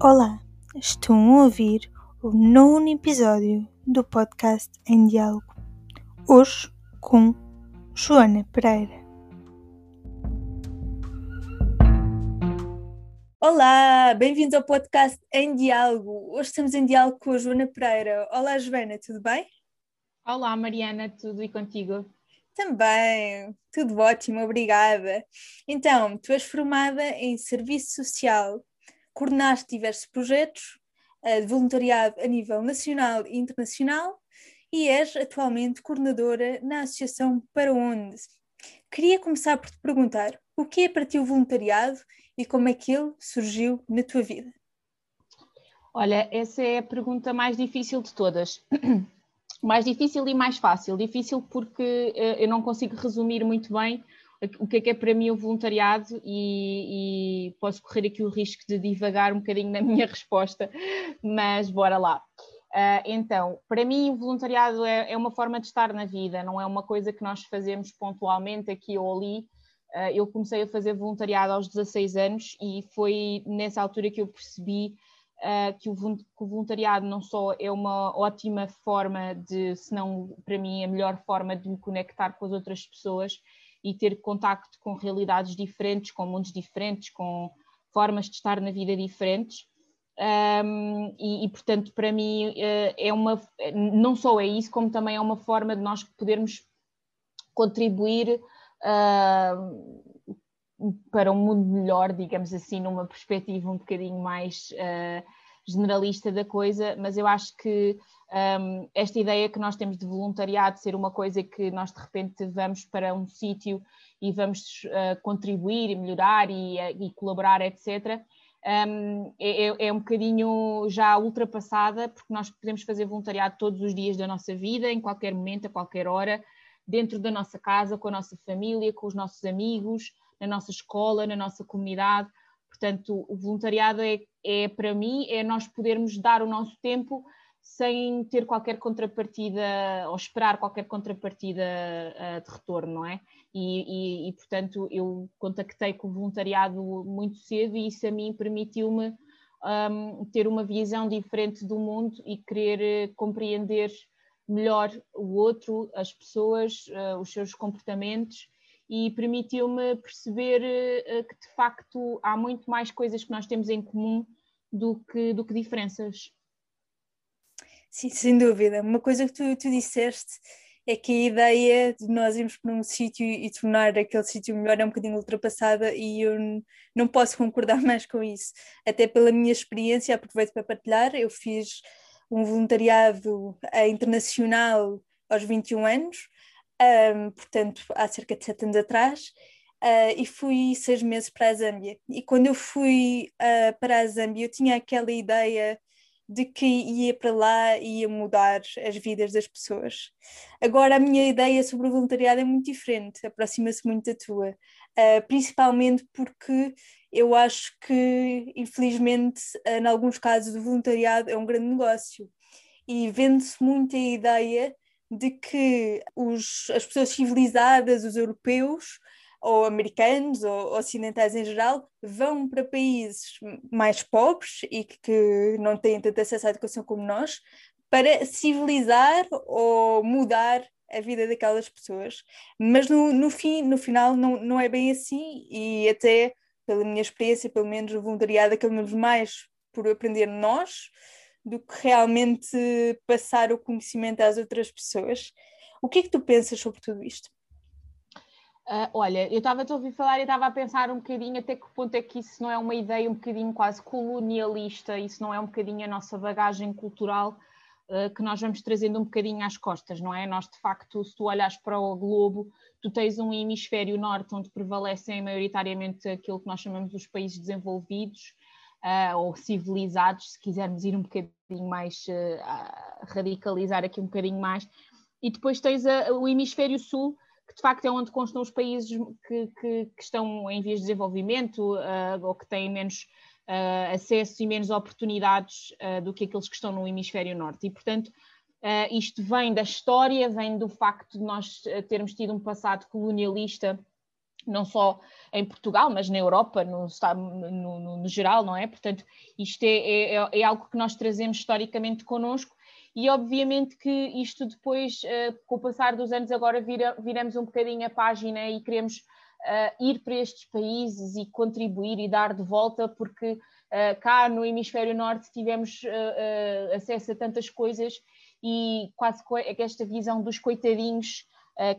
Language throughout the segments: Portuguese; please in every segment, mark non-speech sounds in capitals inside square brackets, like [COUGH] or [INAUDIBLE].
Olá, estão a ouvir o nono episódio do podcast Em Diálogo. Hoje com Joana Pereira. Olá, bem-vindos ao podcast Em Diálogo. Hoje estamos em diálogo com a Joana Pereira. Olá, Joana, tudo bem? Olá, Mariana, tudo e contigo? Também, tudo ótimo, obrigada. Então, tu és formada em Serviço Social, coordenaste diversos projetos uh, de voluntariado a nível nacional e internacional e és atualmente coordenadora na Associação Para Onde. Queria começar por te perguntar o que é para ti o voluntariado e como é que ele surgiu na tua vida? Olha, essa é a pergunta mais difícil de todas. [CLEARS THROAT] mais difícil e mais fácil. Difícil porque uh, eu não consigo resumir muito bem o que é que é para mim o voluntariado e, posso correr aqui o risco de divagar um bocadinho na [LAUGHS] minha resposta, mas bora lá. Uh, então, para mim o voluntariado é, é, uma forma de estar na vida, não é uma coisa que nós fazemos pontualmente aqui ou ali. Uh, eu comecei a fazer voluntariado aos 16 anos e foi nessa altura que eu percebi uh, que, o, que, o, voluntariado não só é uma ótima forma de, se não para mim, a melhor forma de me conectar com as outras pessoas e ter contacto com realidades diferentes, com mundos diferentes, com formas de estar na vida diferentes. Um, e, e, portanto, para mim, uh, é uma, não só é isso, como também é uma forma de nós podermos contribuir uh, para um mundo melhor, digamos assim, numa perspectiva um bocadinho mais uh, generalista da coisa, mas eu acho que um, esta ideia que nós temos de voluntariado ser uma coisa que nós de repente vamos para um sítio e vamos uh, contribuir e melhorar e, uh, e colaborar, etc., um, é, é, é, um bocadinho já ultrapassada, porque nós podemos fazer voluntariado todos os dias da nossa vida, em qualquer momento, a qualquer hora, dentro da nossa casa, com a nossa família, com os nossos amigos, na nossa escola, na nossa comunidade. Portanto, o voluntariado é, é para mim, é nós podermos dar o nosso tempo sem ter qualquer contrapartida ou esperar qualquer contrapartida uh, de retorno, não é? E, e, e, portanto, eu contactei com o voluntariado muito cedo e isso a mim permitiu-me um, ter uma visão diferente do mundo e querer uh, compreender melhor o outro, as pessoas, uh, os seus comportamentos e permitiu-me perceber uh, que de facto há muito mais coisas que nós temos em comum do que, do que diferenças. Sim, sem dúvida. Uma coisa que tu, tu disseste é que a ideia de nós irmos para um sítio e tornar aquele sítio melhor é um bocadinho ultrapassada e eu não posso concordar [LAUGHS] mais com isso. Até pela minha experiência, aproveito para partilhar, eu fiz um voluntariado internacional aos 21 anos um, portanto, há cerca de sete anos atrás, uh, e fui seis meses para a Zâmbia. E quando eu fui uh, para a Zâmbia, eu tinha aquela ideia de que ia para lá e ia mudar as vidas das pessoas. Agora, a minha ideia sobre o voluntariado é muito diferente, aproxima-se muito da tua, uh, principalmente porque eu acho que, infelizmente, em alguns casos, o voluntariado é um grande negócio e vende-se muito a ideia de que os, as pessoas civilizadas, os europeus, ou americanos, ou ocidentais em geral, vão para países mais pobres e que, não têm tanto acesso à educação como nós, para civilizar ou mudar a vida daquelas pessoas. Mas no, no, fim, no final não, não é bem assim, e até pela minha experiência, pelo menos o voluntariado, acabamos mais por aprender nós do que realmente passar o conhecimento às outras pessoas. O que é que tu pensas sobre tudo isto? Uh, olha, eu estava a ouvir falar e estava a pensar um bocadinho até que ponto é que isso não é uma ideia um bocadinho quase colonialista, isso não é um bocadinho a nossa bagagem cultural uh, que nós vamos trazendo um bocadinho às costas, não é? Nós, de facto, se tu olhas para o globo, tu tens um hemisfério norte onde prevalecem maioritariamente aquilo que nós chamamos os países desenvolvidos, uh, ou civilizados, se quisermos ir um bocadinho mais, uh, radicalizar aqui um bocadinho mais. E depois tens a, o hemisfério sul, que de facto é onde constam os países que, que, que estão em vias de desenvolvimento uh, ou que têm menos uh, acesso e menos oportunidades uh, do que aqueles que estão no hemisfério norte. E, portanto, isto vem da história, vem do facto de nós termos tido um passado colonialista não só em Portugal, mas na Europa, no, no, no, no geral, não é? Portanto, isto é, é, é, algo que nós trazemos historicamente connosco e obviamente que isto depois, uh, com o passar dos anos, agora vira, viramos um bocadinho a página e queremos uh, ir para estes países e contribuir e dar de volta, porque uh, cá no hemisfério norte tivemos acesso a tantas coisas e quase que esta visão dos coitadinhos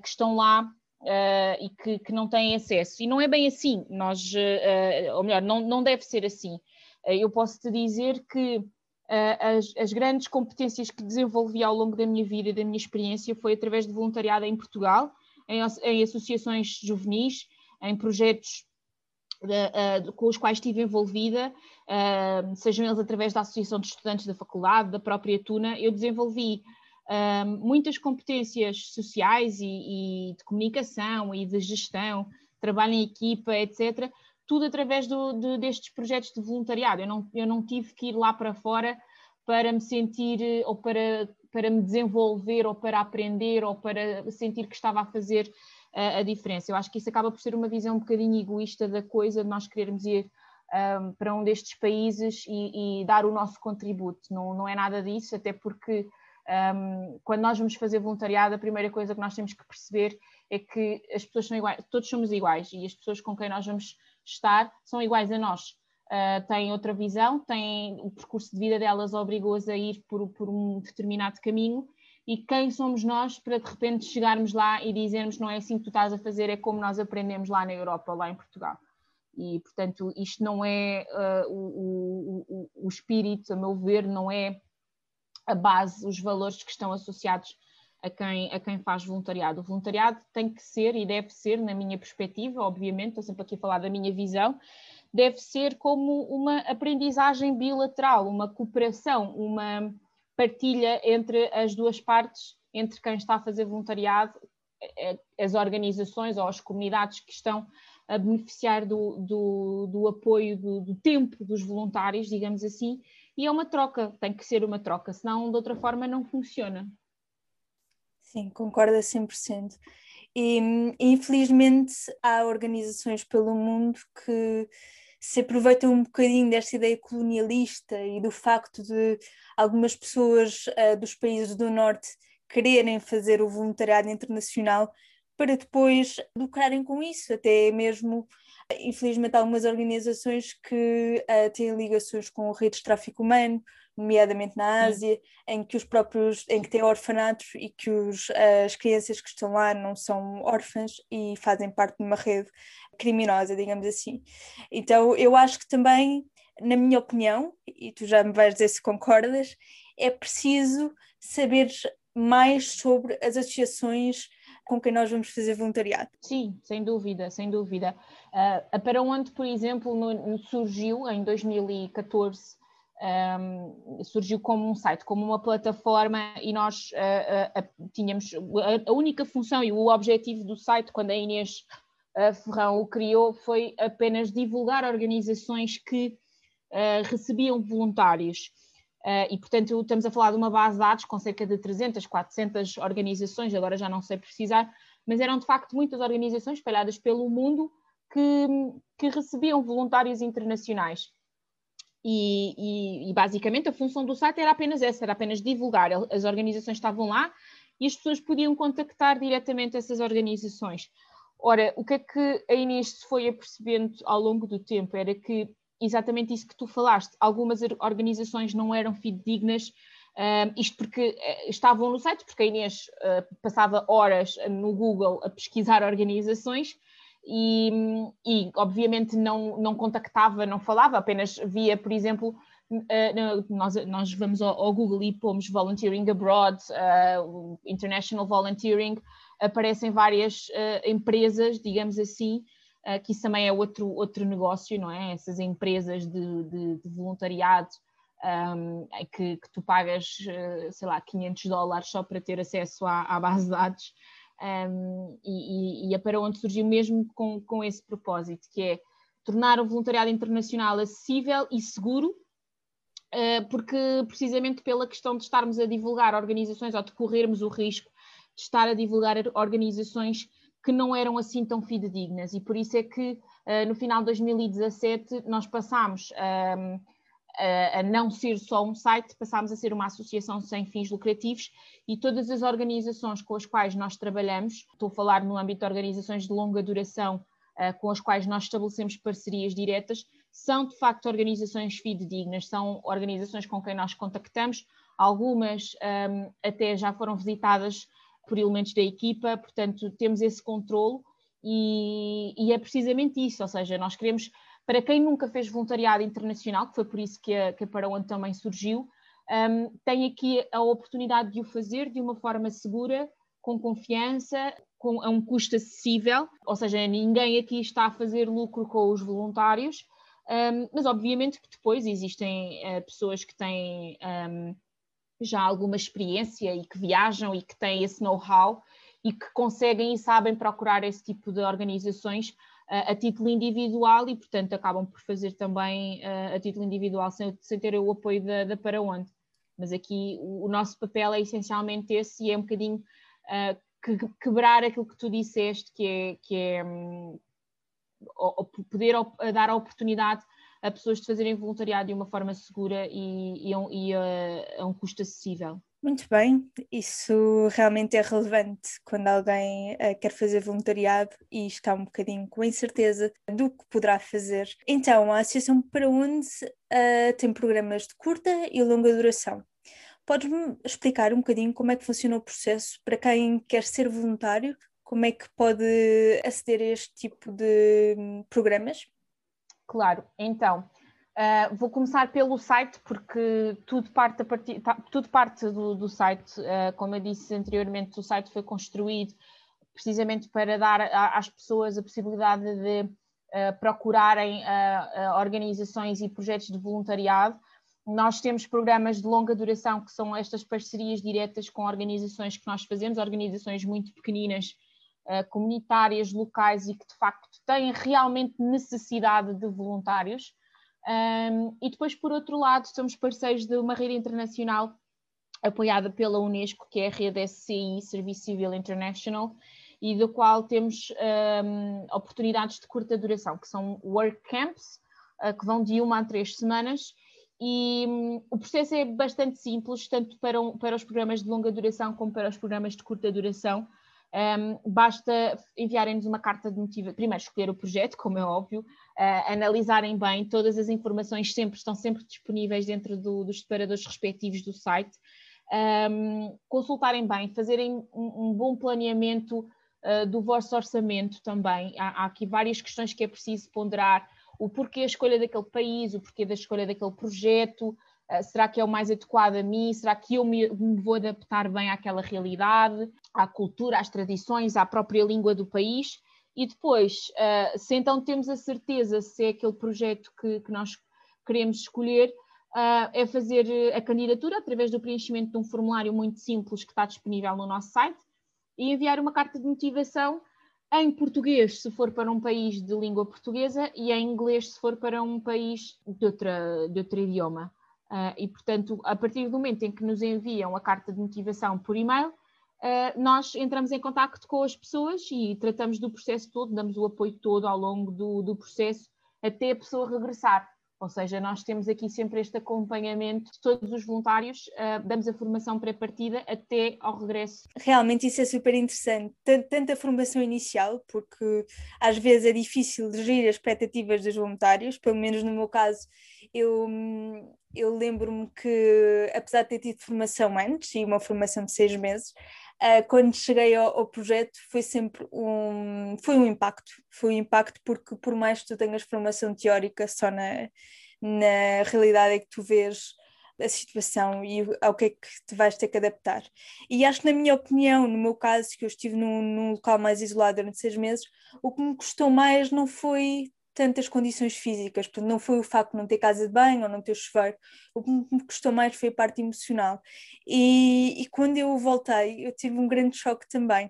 que estão lá Uh, e que, que, não têm acesso. E não é bem assim, nós, uh, ou melhor, não, não deve ser assim. Uh, eu posso te dizer que as, as, grandes competências que desenvolvi ao longo da minha vida e da minha experiência foi através de voluntariado em Portugal, em, em associações juvenis, em projetos com os quais estive envolvida, sejam eles através da Associação de Estudantes da Faculdade, da própria Tuna, eu desenvolvi muitas competências sociais e, e, de comunicação e de gestão, trabalho em equipa, etc., tudo através do, de, destes projetos de voluntariado. Eu não, eu não tive que ir lá para fora para me sentir ou para, para me desenvolver ou para aprender ou para sentir que estava a fazer uh, a diferença. Eu acho que isso acaba por ser uma visão um bocadinho egoísta da coisa, de nós querermos ir um, para um destes países e, e, dar o nosso contributo. Não, não é nada disso, até porque um, quando nós vamos fazer voluntariado, a primeira coisa que nós temos que perceber é que as pessoas são iguais, todos somos iguais e as pessoas com quem nós vamos estar são iguais a nós. Uh, têm outra visão, têm o percurso de vida delas obrigou-as a ir por, por, um determinado caminho e quem somos nós para de repente chegarmos lá e dizermos não é assim que tu estás a fazer, é como nós aprendemos lá na Europa ou lá em Portugal. E, portanto, isto não é uh, o, o, o espírito, a meu ver, não é a base, os valores que estão associados a quem, a quem faz voluntariado. O voluntariado tem que ser e deve ser, na minha perspectiva, obviamente, estou sempre aqui a falar da minha visão, deve ser como uma aprendizagem bilateral, uma cooperação, uma partilha entre as duas partes, entre quem está a fazer voluntariado, as organizações ou as comunidades que estão a beneficiar do, do, do apoio, do, do tempo dos voluntários, digamos assim, e é uma troca, tem que ser uma troca, senão de outra forma não funciona. Sim, concordo a 100%. E infelizmente há organizações pelo mundo que se aproveitam um bocadinho desta ideia colonialista e do facto de algumas pessoas uh, dos países do norte quererem fazer o voluntariado internacional para depois lucrarem com isso, até mesmo Infelizmente, há algumas organizações que uh, têm ligações com redes de tráfico humano, nomeadamente na Ásia, Sim. em que os próprios, em que têm orfanatos e que os, as crianças que estão lá não são órfãs e fazem parte de uma rede criminosa, digamos assim. Então, eu acho que também, na minha opinião, e tu já me vais dizer se concordas, é preciso saber mais sobre as associações com quem nós vamos fazer voluntariado. Sim, sem dúvida, sem dúvida. Uh, a Para Onde, por exemplo, no, surgiu em 2014, um, surgiu como um site, como uma plataforma e nós uh, uh, tínhamos a, a, única função e o objetivo do site, quando a Inês Ferrão o criou, foi apenas divulgar organizações que recebiam voluntários. Uh, e, portanto, estamos a falar de uma base de dados com cerca de 300, 400 organizações, agora já não sei precisar, mas eram de facto muitas organizações espalhadas pelo mundo que, que recebiam voluntários internacionais. E, e, e, basicamente a função do site era apenas essa, era apenas divulgar. As organizações estavam lá e as pessoas podiam contactar diretamente essas organizações. Ora, o que é que a Inês se foi apercebendo ao longo do tempo era que exatamente isso que tu falaste. Algumas organizações não eram fidedignas, uh, isto porque uh, estavam no site, porque a Inês uh, passava horas no Google a pesquisar organizações e, e, obviamente não, não contactava, não falava, apenas via, por exemplo, nós, nós vamos ao, ao, Google e pomos Volunteering Abroad, International Volunteering, aparecem várias empresas, digamos assim, uh, que isso também é outro, outro negócio, não é? Essas empresas de, de, de voluntariado um, que, que, tu pagas, uh, sei lá, 500 dólares só para ter acesso à, à base de dados. Um, e, e, e é para onde surgiu mesmo com, com esse propósito, que é tornar o voluntariado internacional acessível e seguro, uh, porque precisamente pela questão de estarmos a divulgar organizações ou de corrermos o risco de estar a divulgar organizações que não eram assim tão fidedignas. E por isso é que uh, no final de 2017 nós passámos a, a não ser só um site, passámos a ser uma associação sem fins lucrativos e todas as organizações com as quais nós trabalhamos, estou a falar no âmbito de organizações de longa duração uh, com as quais nós estabelecemos parcerias diretas, são de facto organizações fidedignas, são organizações com quem nós contactamos, algumas um, até já foram visitadas por elementos da equipa, portanto temos esse controle e, e, é precisamente isso, ou seja, nós queremos, para quem nunca fez voluntariado internacional, que foi por isso que a, que a Paraone também surgiu, um, tem aqui a oportunidade de o fazer de uma forma segura, com confiança, com, a um custo acessível, ou seja, ninguém aqui está a fazer lucro com os voluntários, um, mas obviamente que depois existem uh, pessoas que têm um, já alguma experiência e que viajam e que têm esse know-how e que conseguem e sabem procurar esse tipo de organizações uh, a título individual e, portanto, acabam por fazer também uh, a título individual sem, sem ter o apoio da, da Para Onde. Mas aqui o, o, nosso papel é essencialmente esse e é um bocadinho uh, que, quebrar aquilo que tu disseste, que é, que é um, poder dar a oportunidade a pessoas de fazerem voluntariado de uma forma segura e, e, e a, a um custo acessível. Muito bem, isso realmente é relevante quando alguém uh, quer fazer voluntariado e está um bocadinho com incerteza do que poderá fazer. Então, a Associação para onde uh, tem programas de curta e longa duração. Podes-me explicar um bocadinho como é que funciona o processo para quem quer ser voluntário? Como é que pode aceder a este tipo de hum, programas? Claro, então, uh, vou começar pelo site, porque tudo parte, partir, tá, tudo parte do, do site. Uh, como eu disse anteriormente, o site foi construído precisamente para dar às pessoas a possibilidade de uh, procurarem organizações e projetos de voluntariado. Nós temos programas de longa duração, que são estas parcerias diretas com organizações que nós fazemos, organizações muito pequeninas comunitárias, locais e que de facto têm realmente necessidade de voluntários. Um, e depois, por outro lado, somos parceiros de uma rede internacional apoiada pela Unesco, que é a rede SCI, Serviço Civil International, e do qual temos um, oportunidades de curta duração, que são work camps, uh, que vão de uma a três semanas, e um, o processo é bastante simples, tanto para, um, para os programas de longa duração como para os programas de curta duração. Um, basta enviarem-nos uma carta de motivação, primeiro escolher o projeto, como é óbvio, uh, analisarem bem, todas as informações sempre estão sempre disponíveis dentro do, dos separadores respectivos do site, um, consultarem bem, fazerem um, um bom planeamento uh, do vosso orçamento também. Há, há aqui várias questões que é preciso ponderar, o porquê a escolha daquele país, o porquê da escolha daquele projeto, será que é o mais adequado a mim? Será que eu me, me, vou adaptar bem àquela realidade? à cultura, às tradições, à própria língua do país. E depois, uh, se então temos a certeza se é aquele projeto que, que nós queremos escolher, uh, é fazer a candidatura através do preenchimento de um formulário muito simples que está disponível no nosso site e enviar uma carta de motivação em português, se for para um país de língua portuguesa, e em inglês, se for para um país de, outra, de outro idioma. Uh, e, portanto, a partir do momento em que nos enviam a carta de motivação por e-mail, uh, nós entramos em contato com as pessoas e tratamos do processo todo, damos o apoio todo ao longo do, do processo até a pessoa regressar. Ou seja, nós temos aqui sempre este acompanhamento de todos os voluntários, uh, damos a formação pré-partida até ao regresso. Realmente isso é super interessante, tanto a formação inicial, porque às vezes é difícil gerir as expectativas dos voluntários, pelo menos no meu caso, eu, eu lembro-me que, apesar de ter tido formação antes, e uma formação de seis meses, uh, quando cheguei ao, ao, projeto foi sempre um, foi um impacto, foi um impacto porque por mais que tu tenhas formação teórica só na, na realidade é que tu vês a situação e ao que é que te vais ter que adaptar. E acho que, na minha opinião, no meu caso, que eu estive num, num local mais isolado durante seis meses, o que me custou mais não foi tantas condições físicas, portanto, não foi o facto de não ter casa de banho ou não ter chuveiro, o que me custou mais foi a parte emocional. E, e quando eu voltei, eu tive um grande choque também,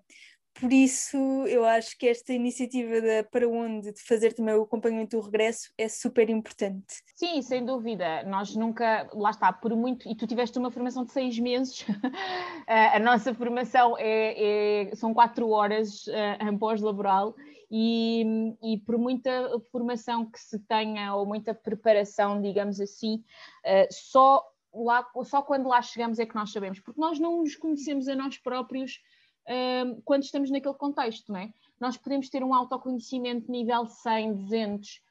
por isso eu acho que esta iniciativa da Para Onde de fazer também o acompanhamento do regresso é super importante. Sim, sem dúvida. Nós nunca, lá está, por muito, e tu tiveste uma formação de seis meses, [LAUGHS] a nossa formação é, é, são quatro horas em pós-laboral e, e, por muita formação que se tenha ou muita preparação, digamos assim, uh, só, lá, só quando lá chegamos é que nós sabemos, porque nós não nos conhecemos a nós próprios uh, quando estamos naquele contexto, não é? Nós podemos ter um autoconhecimento nível 100, 200 uh,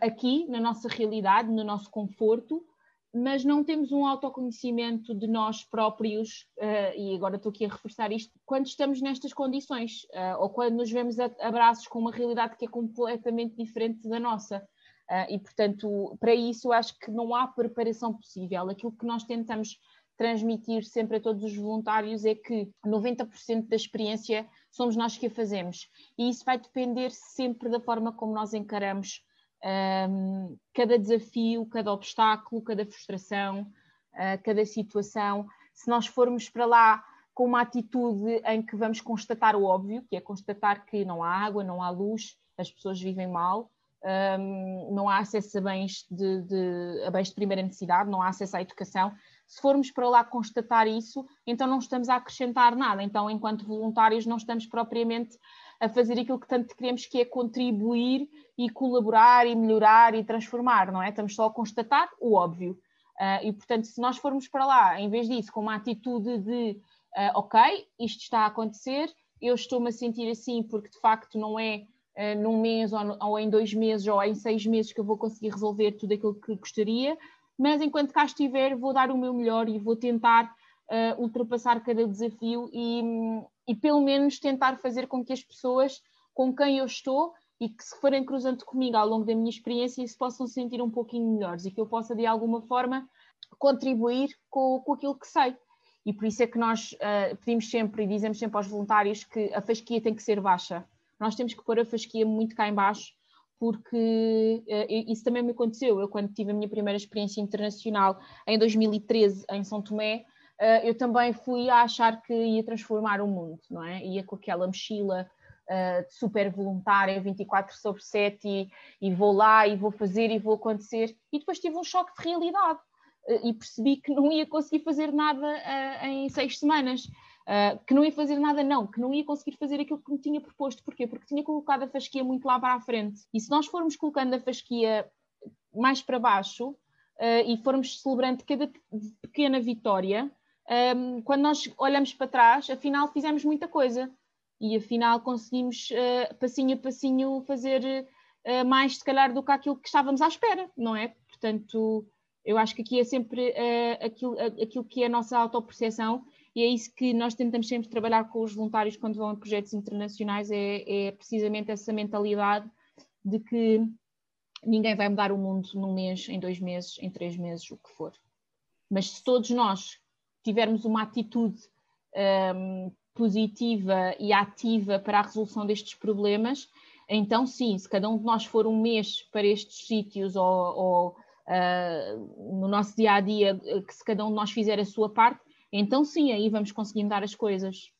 aqui, na nossa realidade, no nosso conforto, mas não temos um autoconhecimento de nós próprios, uh, e agora estou aqui a reforçar isto, quando estamos nestas condições, uh, ou quando nos vemos abraços com uma realidade que é completamente diferente da nossa. Uh, e, portanto, para isso, acho que não há preparação possível. Aquilo que nós tentamos transmitir sempre a todos os voluntários é que 90% da experiência somos nós que a fazemos. E isso vai depender sempre da forma como nós encaramos um, cada desafio, cada obstáculo, cada frustração, uh, cada situação. Se nós formos para lá com uma atitude em que vamos constatar o óbvio, que é constatar que não há água, não há luz, as pessoas vivem mal, um, não há acesso a bens de, de, a bens de primeira necessidade, não há acesso à educação. Se formos para lá constatar isso, então não estamos a acrescentar nada. Então, enquanto voluntários, não estamos propriamente a fazer aquilo que tanto queremos, que é contribuir e colaborar e melhorar e transformar, não é? Estamos só a constatar o óbvio. Uh, e, portanto, se nós formos para lá, em vez disso, com uma atitude de uh, ok, isto está a acontecer, eu estou-me a sentir assim porque de facto não é uh, num mês ou, ou, em dois meses ou em seis meses que eu vou conseguir resolver tudo aquilo que gostaria, mas enquanto cá estiver, vou dar o meu melhor e vou tentar ultrapassar cada desafio e, e pelo menos tentar fazer com que as pessoas com quem eu estou e que se forem cruzando comigo ao longo da minha experiência se possam sentir um pouquinho melhores e que eu possa de alguma forma contribuir com, com aquilo que sei. E por isso é que nós uh, pedimos sempre e dizemos sempre aos voluntários que a fasquia tem que ser baixa. Nós temos que pôr a fasquia muito cá em baixo, porque uh, isso também me aconteceu. Eu, quando tive a minha primeira experiência internacional em 2013 em São Tomé, uh, eu também fui a achar que ia transformar o mundo, não é? Ia com aquela mochila uh, super voluntária, 24 sobre 7, e, e, vou lá e vou fazer e vou acontecer. E depois tive um choque de realidade uh, e percebi que não ia conseguir fazer nada uh, em seis semanas. que não ia fazer nada, não, que não ia conseguir fazer aquilo que me tinha proposto. Porquê? Porque tinha colocado a fasquia muito lá para a frente. E se nós formos colocando a fasquia mais para baixo e formos celebrando cada pequena vitória, um, quando nós olhamos para trás, afinal fizemos muita coisa e afinal conseguimos uh, passinho a passinho fazer uh, mais se calhar do que aquilo que estávamos à espera, não é? Portanto, eu acho que aqui é sempre uh, aquilo, aquilo que é a nossa autoperceção e é isso que nós tentamos sempre trabalhar com os voluntários quando vão a projetos internacionais, é, é precisamente essa mentalidade de que ninguém vai mudar o mundo num mês, em dois meses, em três meses, o que for. Mas se todos nós tivermos uma atitude um, positiva e ativa para a resolução destes problemas, então sim, se cada um de nós for um mês para estes sítios ou, ou uh, no nosso dia a dia, que se cada um de nós fizer a sua parte, então sim, aí vamos conseguir mudar as coisas.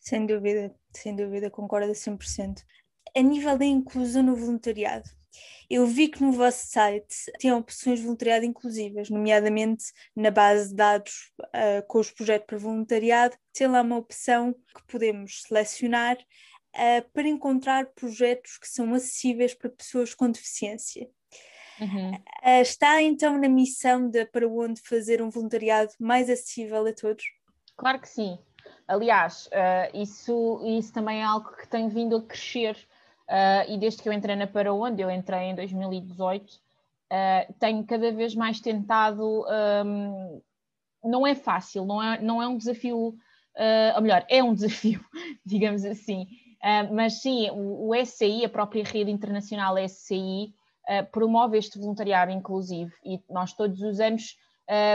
Sem dúvida, sem dúvida, concordo a 100%. A nível da inclusão no voluntariado, eu vi que no vosso site tem opções de voluntariado inclusivas, nomeadamente na base de dados uh, com os projetos para voluntariado, tem lá uma opção que podemos selecionar uh, para encontrar projetos que são acessíveis para pessoas com deficiência. Uhum. Uh, está então na missão de para onde fazer um voluntariado mais acessível a todos? Claro que sim. Aliás, isso, isso também é algo que tem vindo a crescer Uh, e desde que eu entrei na Para Onde, eu entrei em 2018, uh, ah, tenho cada vez mais tentado. Um, não é fácil, não é, não é um desafio, uh, ou melhor, é um [LAUGHS] desafio, digamos assim. Uh, mas sim, o, o SCI, a própria rede internacional SCI, promove este voluntariado inclusivo e nós todos os anos,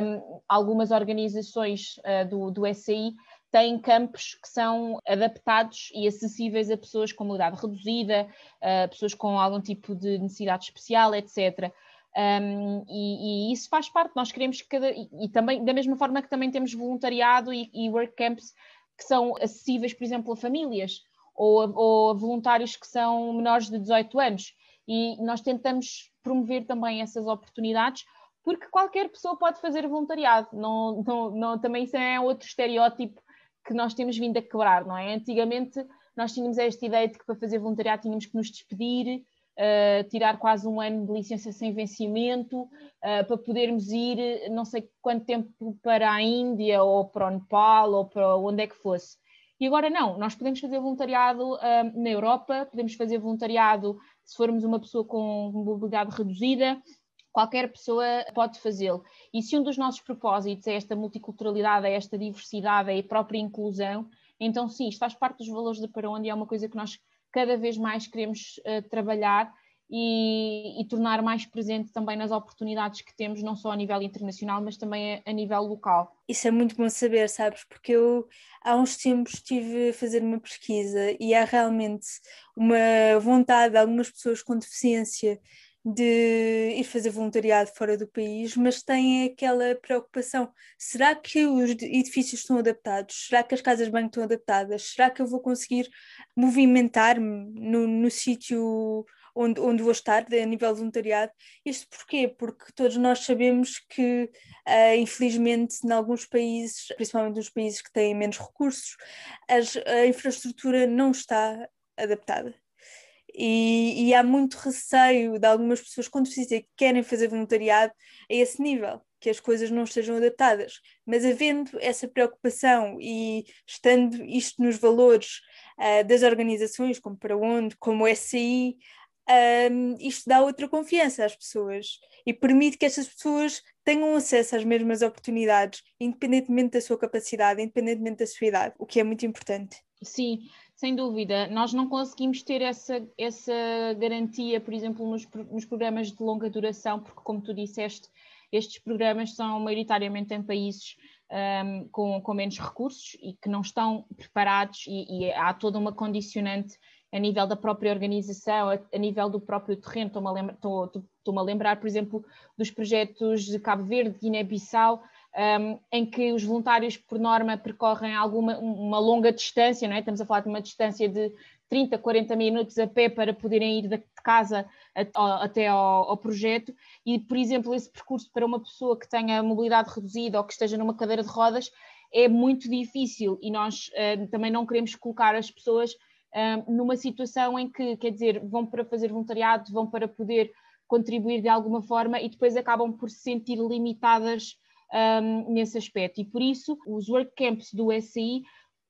um, algumas organizações do, do SCI têm campos que são adaptados e acessíveis a pessoas com mobilidade reduzida, a pessoas com algum tipo de necessidade especial, etc. Um, e, e, isso faz parte, nós queremos que cada. E, e, também, da mesma forma que também temos voluntariado e, e work camps que são acessíveis, por exemplo, a famílias ou a, ou a voluntários que são menores de 18 anos. E nós tentamos promover também essas oportunidades, porque qualquer pessoa pode fazer voluntariado. Não, não, não, também isso é outro estereótipo que nós temos vindo a quebrar, não é? Antigamente nós tínhamos esta ideia de que para fazer voluntariado tínhamos que nos despedir, uh, tirar quase um ano de licença sem vencimento, uh, para podermos ir não sei quanto tempo para a Índia ou para o Nepal ou para onde é que fosse. E agora não, nós podemos fazer voluntariado uh, na Europa, podemos fazer voluntariado se formos uma pessoa com mobilidade reduzida, qualquer pessoa pode fazê-lo. E se um dos nossos propósitos é esta multiculturalidade, é esta diversidade, é a própria inclusão, então sim, isto faz parte dos valores da Para Onde e é uma coisa que nós cada vez mais queremos uh, trabalhar e, e, tornar mais presente também nas oportunidades que temos, não só a nível internacional, mas também a, a, nível local. Isso é muito bom saber, sabes? Porque eu há uns tempos estive a fazer uma pesquisa e há realmente uma vontade de algumas pessoas com deficiência de ir fazer voluntariado fora do país, mas têm aquela preocupação: será que os edifícios estão adaptados? Será que as casas de banho estão adaptadas? Será que eu vou conseguir movimentar-me no, no sítio onde, onde vou estar a nível voluntariado? Isto porquê? Porque todos nós sabemos que, uh, infelizmente, em alguns países, principalmente nos países que têm menos recursos, as, a infraestrutura não está adaptada. E, e, há muito receio de algumas pessoas com deficiência que querem fazer voluntariado a esse nível, que as coisas não estejam adaptadas. Mas havendo essa preocupação e estando isto nos valores uh, das organizações, como para onde, como o SCI, um, isto dá outra confiança às pessoas e permite que estas pessoas tenham acesso às mesmas oportunidades, independentemente da sua capacidade, independentemente da sua idade, o que é muito importante. Sim, sem dúvida. Nós não conseguimos ter essa, essa garantia, por exemplo, nos, nos programas de longa duração, porque, como tu disseste, estes programas são maioritariamente em países um, com, com, menos recursos e que não estão preparados, e, e, há toda uma condicionante a nível da própria organização, a, a nível do próprio terreno. Estou-me a, lembra, estou, estou a lembrar, por exemplo, dos projetos de Cabo Verde, Guiné-Bissau, um, em que os voluntários, por norma, percorrem alguma, uma longa distância, não é? Estamos a falar de uma distância de 30, 40 minutos a pé para poderem ir de casa até ao, ao, projeto e, por exemplo, esse percurso para uma pessoa que tenha mobilidade reduzida ou que esteja numa cadeira de rodas é muito difícil e nós também não queremos colocar as pessoas numa situação em que, quer dizer, vão para fazer voluntariado, vão para poder contribuir de alguma forma e depois acabam por se sentir limitadas um, nesse aspecto. E por isso, os workcamps do SI,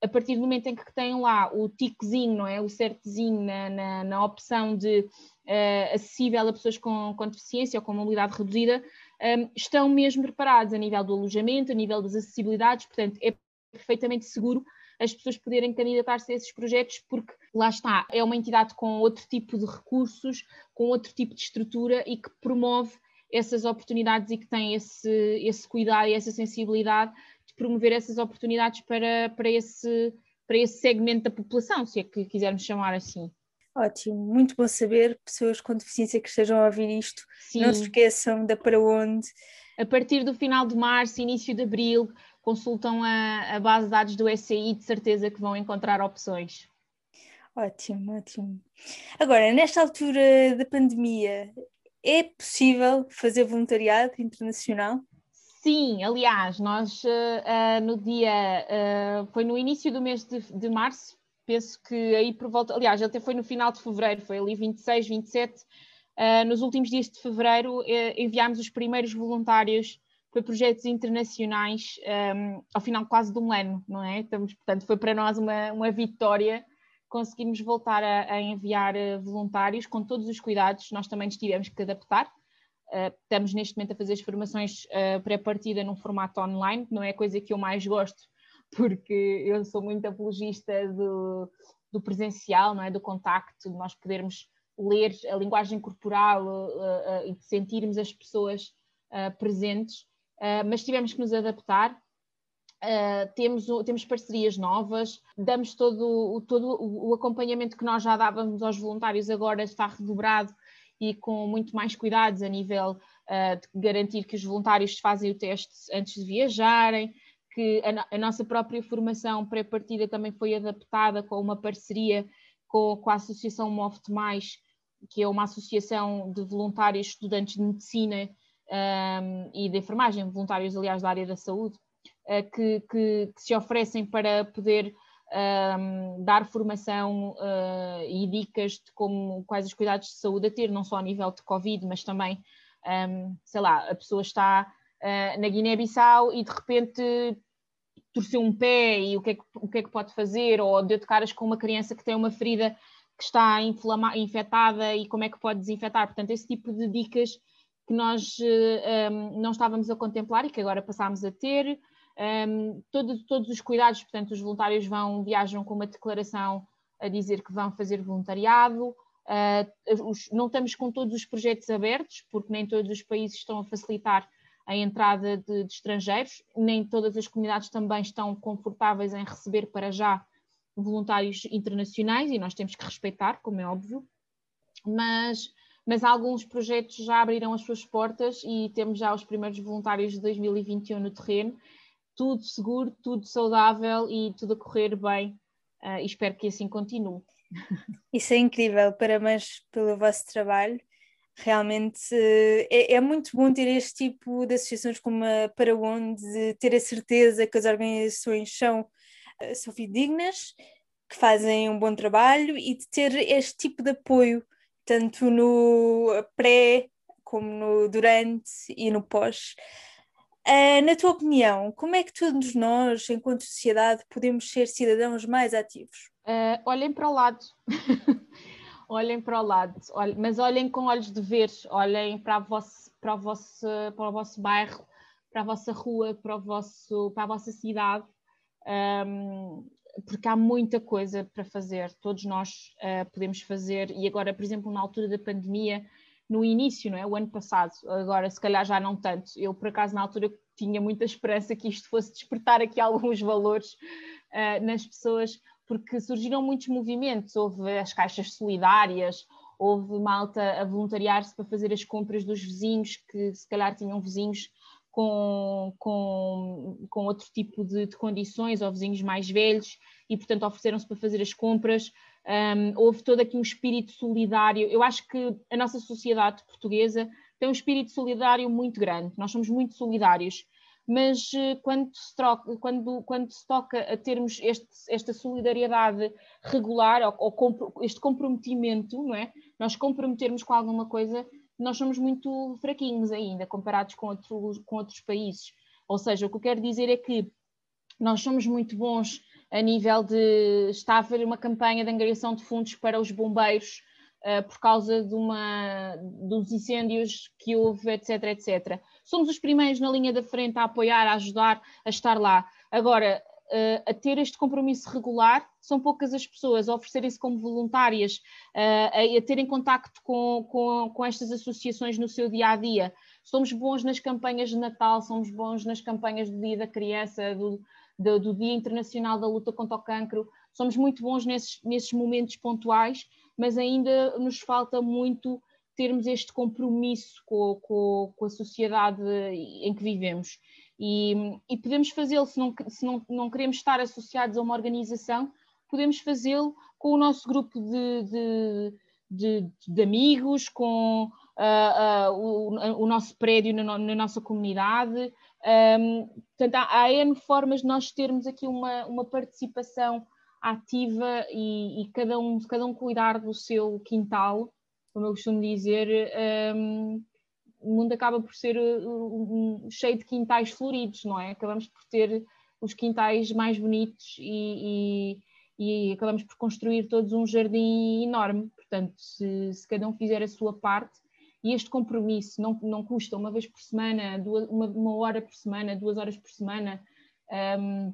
a partir do momento em que têm lá o tiquezinho, não é? O certezinho na, na, na opção de uh, acessível a pessoas com, com deficiência ou com mobilidade reduzida, um, estão mesmo preparados a nível do alojamento, a nível das acessibilidades, portanto, é perfeitamente seguro as pessoas poderem candidatar-se a esses projetos, porque lá está, é uma entidade com outro tipo de recursos, com outro tipo de estrutura e que promove essas oportunidades e que têm esse, esse cuidado e essa sensibilidade de promover essas oportunidades para, para, esse, para esse segmento da população, se é que quisermos chamar assim. Ótimo, muito bom saber, pessoas com deficiência que estejam a ouvir isto, Sim. não se esqueçam da para onde. A partir do final de março, início de abril, consultam a, a base de dados do SCI, de certeza que vão encontrar opções. Ótimo, ótimo. Agora, nesta altura da pandemia, é possível fazer voluntariado internacional? Sim, aliás, nós uh, no dia, uh, foi no início do mês de, de, março, penso que aí por volta, aliás, até foi no final de fevereiro, foi ali 26, 27, uh, nos últimos dias de fevereiro enviámos os primeiros voluntários para projetos internacionais um, ao final quase de um ano, não é? Estamos, portanto, foi para nós uma, uma vitória conseguimos voltar a, a, enviar eh, voluntários com todos os cuidados, nós também nos tivemos que adaptar. Uh, estamos neste momento a fazer as formações uh, pré-partida num formato online, não é a coisa que eu mais gosto, [LAUGHS] porque eu sou muito apologista do, do presencial, não é? do contacto, de nós podermos ler a linguagem corporal uh, e sentirmos as pessoas presentes, mas tivemos que nos adaptar Uh, temos, temos parcerias novas, damos todo, todo o acompanhamento que nós já dávamos aos voluntários, agora está redobrado e com muito mais cuidados a nível uh, de garantir que os voluntários fazem o teste antes de viajarem, que a, a nossa própria formação pré-partida também foi adaptada com uma parceria com, com a Associação Move-te Mais, que é uma associação de voluntários estudantes de medicina um, e de enfermagem, voluntários, aliás, da área da saúde, que, que, que, se oferecem para poder um, dar formação uh, e dicas de como, quais os cuidados de saúde a ter, não só a nível de Covid, mas também, um, sei lá, a pessoa está uh, na Guiné-Bissau e de repente torceu um pé e o que, é que, o que é que pode fazer, ou deu de caras com uma criança que tem uma ferida que está inflama, infectada e como é que pode desinfetar. Portanto, esse tipo de dicas que nós um, não estávamos a contemplar e que agora passámos a ter. Um, todo, todos os cuidados, portanto, os voluntários vão, viajam com uma declaração a dizer que vão fazer voluntariado. Uh, os, não estamos com todos os projetos abertos, porque nem todos os países estão a facilitar a entrada de, de estrangeiros, nem todas as comunidades também estão confortáveis em receber para já voluntários internacionais e nós temos que respeitar, como é óbvio, mas, mas alguns projetos já abriram as suas portas e temos já os primeiros voluntários de 2021 no terreno, tudo seguro, tudo saudável e tudo a correr bem uh, e espero que assim continue. Isso é incrível, parabéns pelo vosso trabalho. Realmente é, é, muito bom ter este tipo de associações como a Para Onde, ter a certeza que as organizações são eh, são fidedignas, que fazem um bom trabalho e de ter este tipo de apoio, tanto no pré, como no durante e no pós. Uh, na tua opinião, como é que todos nós, enquanto sociedade, podemos ser cidadãos mais ativos? Uh, olhem para o lado. [LAUGHS] olhem para o lado, olhem, mas olhem com olhos de ver, olhem para, vosso, para, o vosso, para o vosso bairro, para a vossa rua, para, o vosso, para a vossa cidade. Um, porque há muita coisa para fazer, todos nós uh, podemos fazer, e agora, por exemplo, na altura da pandemia, no início, não é? O ano passado, agora se calhar já não tanto. Eu, por acaso, na altura tinha muita esperança que isto fosse despertar aqui [LAUGHS] alguns valores uh, nas pessoas, porque surgiram muitos movimentos, houve as caixas solidárias, houve malta a voluntariar-se para fazer as compras dos vizinhos, que se calhar tinham vizinhos com, com, com outro tipo de, de, condições, ou vizinhos mais velhos, e portanto ofereceram-se para fazer as compras. Um, houve todo aqui um espírito solidário. Eu acho que a nossa sociedade portuguesa tem um espírito solidário muito grande, nós somos muito solidários, mas eh, quando se, troca, quando, quando se toca a termos este, esta solidariedade regular, ou, ou este comprometimento, não é? nós comprometermos com alguma coisa, nós somos muito fraquinhos ainda comparados com com outros países. Ou seja, o que eu quero dizer é que nós somos muito bons a nível de. Está a haver uma campanha de angariação de fundos para os bombeiros uh, por causa de uma, dos incêndios que houve, etc, etc. Somos os primeiros na linha da frente a apoiar, a ajudar, a estar lá. Agora, uh, a ter este compromisso regular, são poucas as pessoas a oferecerem-se como voluntárias, uh, a, a terem contacto com, com, com estas associações no seu dia a dia. Somos bons nas campanhas de Natal, somos bons nas campanhas do Dia da Criança, do, do, do Dia Internacional da Luta contra o Cancro, somos muito bons nesses, nesses momentos pontuais, mas ainda nos falta muito termos este compromisso com, com, com a sociedade em que vivemos. E, e podemos fazê-lo, se, não, se não, não queremos estar associados a uma organização, podemos fazê-lo com o nosso grupo de, de, de, de amigos, com uh, uh, o, o, nosso prédio na, na nossa comunidade. Um, portanto, há, há N formas de nós termos aqui uma, uma participação ativa e, e, cada, um, cada um cuidar do seu quintal, como eu costumo dizer, um, o mundo acaba por ser uh, um, cheio de quintais floridos, não é? Acabamos por ter os quintais mais bonitos e, e, e acabamos por construir todos um jardim enorme. Portanto, se, se, cada um fizer a sua parte, e este compromisso não, não custa uma vez por semana, duas, uma, uma hora por semana, duas horas por semana, um,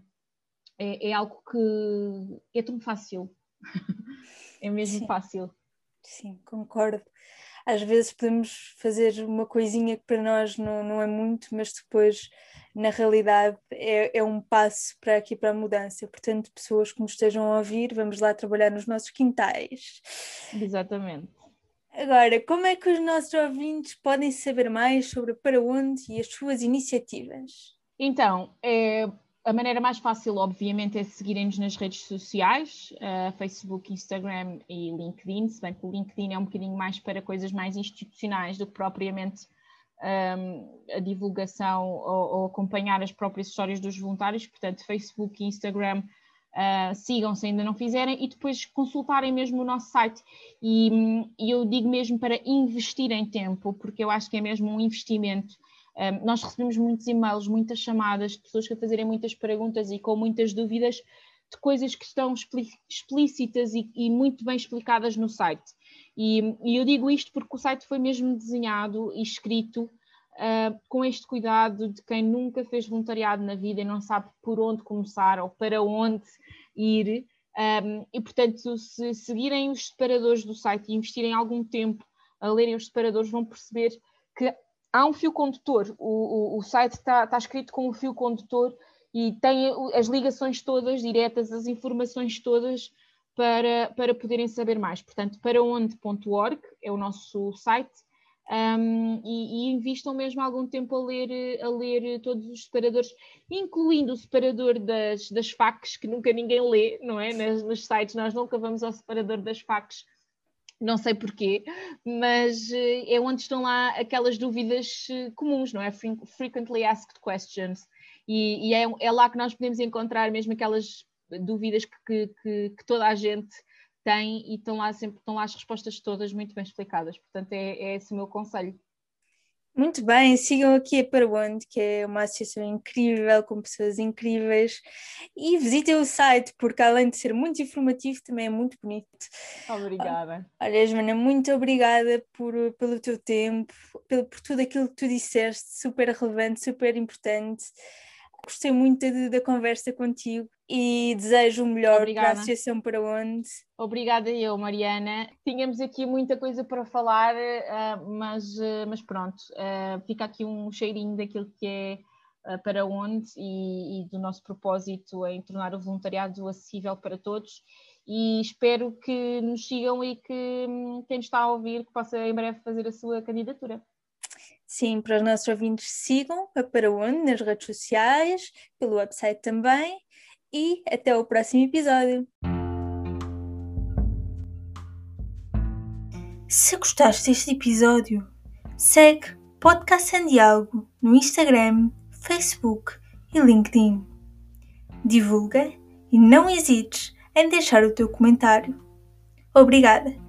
é, é, algo que é tão fácil. [LAUGHS] é mesmo Sim. fácil. Sim, concordo às vezes podemos fazer uma coisinha que para nós não, não é muito, mas depois, na realidade, é, é um passo para aqui para a mudança. Portanto, pessoas que nos estejam a ouvir, vamos lá trabalhar nos nossos quintais. Exatamente. Agora, como é que os nossos ouvintes podem saber mais sobre Para Onde e as suas iniciativas? Então, é, a maneira mais fácil, obviamente, é seguirem-nos nas redes sociais, uh, Facebook, Instagram e LinkedIn, se bem que o LinkedIn é um bocadinho mais para coisas mais institucionais do que propriamente um, a divulgação ou, ou, acompanhar as próprias histórias dos voluntários, portanto, Facebook e Instagram uh, sigam se ainda não fizerem e depois consultarem mesmo o nosso site. E, e eu digo mesmo para investir em tempo, porque eu acho que é mesmo um investimento um, nós recebemos muitos e-mails, muitas chamadas pessoas que fazerem muitas perguntas e com muitas dúvidas de coisas que estão explícitas e, e muito bem explicadas no site. E, e, eu digo isto porque o site foi mesmo desenhado e escrito uh, com este cuidado de quem nunca fez voluntariado na vida e não sabe por onde começar ou para onde ir. Um, e, portanto, se seguirem os separadores do site e investirem algum tempo a lerem os separadores, vão perceber que há um fio condutor, o, o, o site está, está escrito com um fio condutor e tem as ligações todas diretas, as informações todas para, para poderem saber mais. Portanto, para onde.org é o nosso site um, e, e, invistam mesmo algum tempo a ler, a ler todos os separadores, incluindo o separador das, das FAQs, que nunca ninguém lê, não é? Nos, nos sites, nós nunca vamos ao separador das FAQs não sei porquê, mas eh, é onde estão lá aquelas dúvidas eh, comuns, não é? Frequently asked questions. E, e é, é, lá que nós podemos encontrar mesmo aquelas dúvidas que, que, que, toda a gente tem e estão lá sempre estão lá as respostas todas muito bem explicadas. Portanto, é, é esse o meu conselho. Muito bem, sigam aqui a Parawand, que é uma associação incrível, com pessoas incríveis, e visitem o site, porque além de ser muito informativo, também é muito bonito. Obrigada. Olha, Joana, muito obrigada por, pelo teu tempo, por, por tudo aquilo que tu disseste, super relevante, super importante. Gostei muito da conversa contigo e desejo o melhor Obrigada. para a Associação para onde. Obrigada eu, Mariana. Tínhamos aqui muita coisa para falar, uh, mas, uh, mas pronto, uh, fica aqui um cheirinho daquilo que é para onde e, e, do nosso propósito em tornar o voluntariado acessível para todos. E espero que nos sigam e que um, quem está a ouvir que possa em breve fazer a sua candidatura. Sim, para os nossos ouvintes, sigam a Para Onde nas redes sociais, pelo website também e até o próximo episódio. Se gostaste deste episódio, segue Podcast Sem Diálogo no Instagram, Facebook e LinkedIn. Divulga e não hesites em deixar o teu comentário. Obrigada!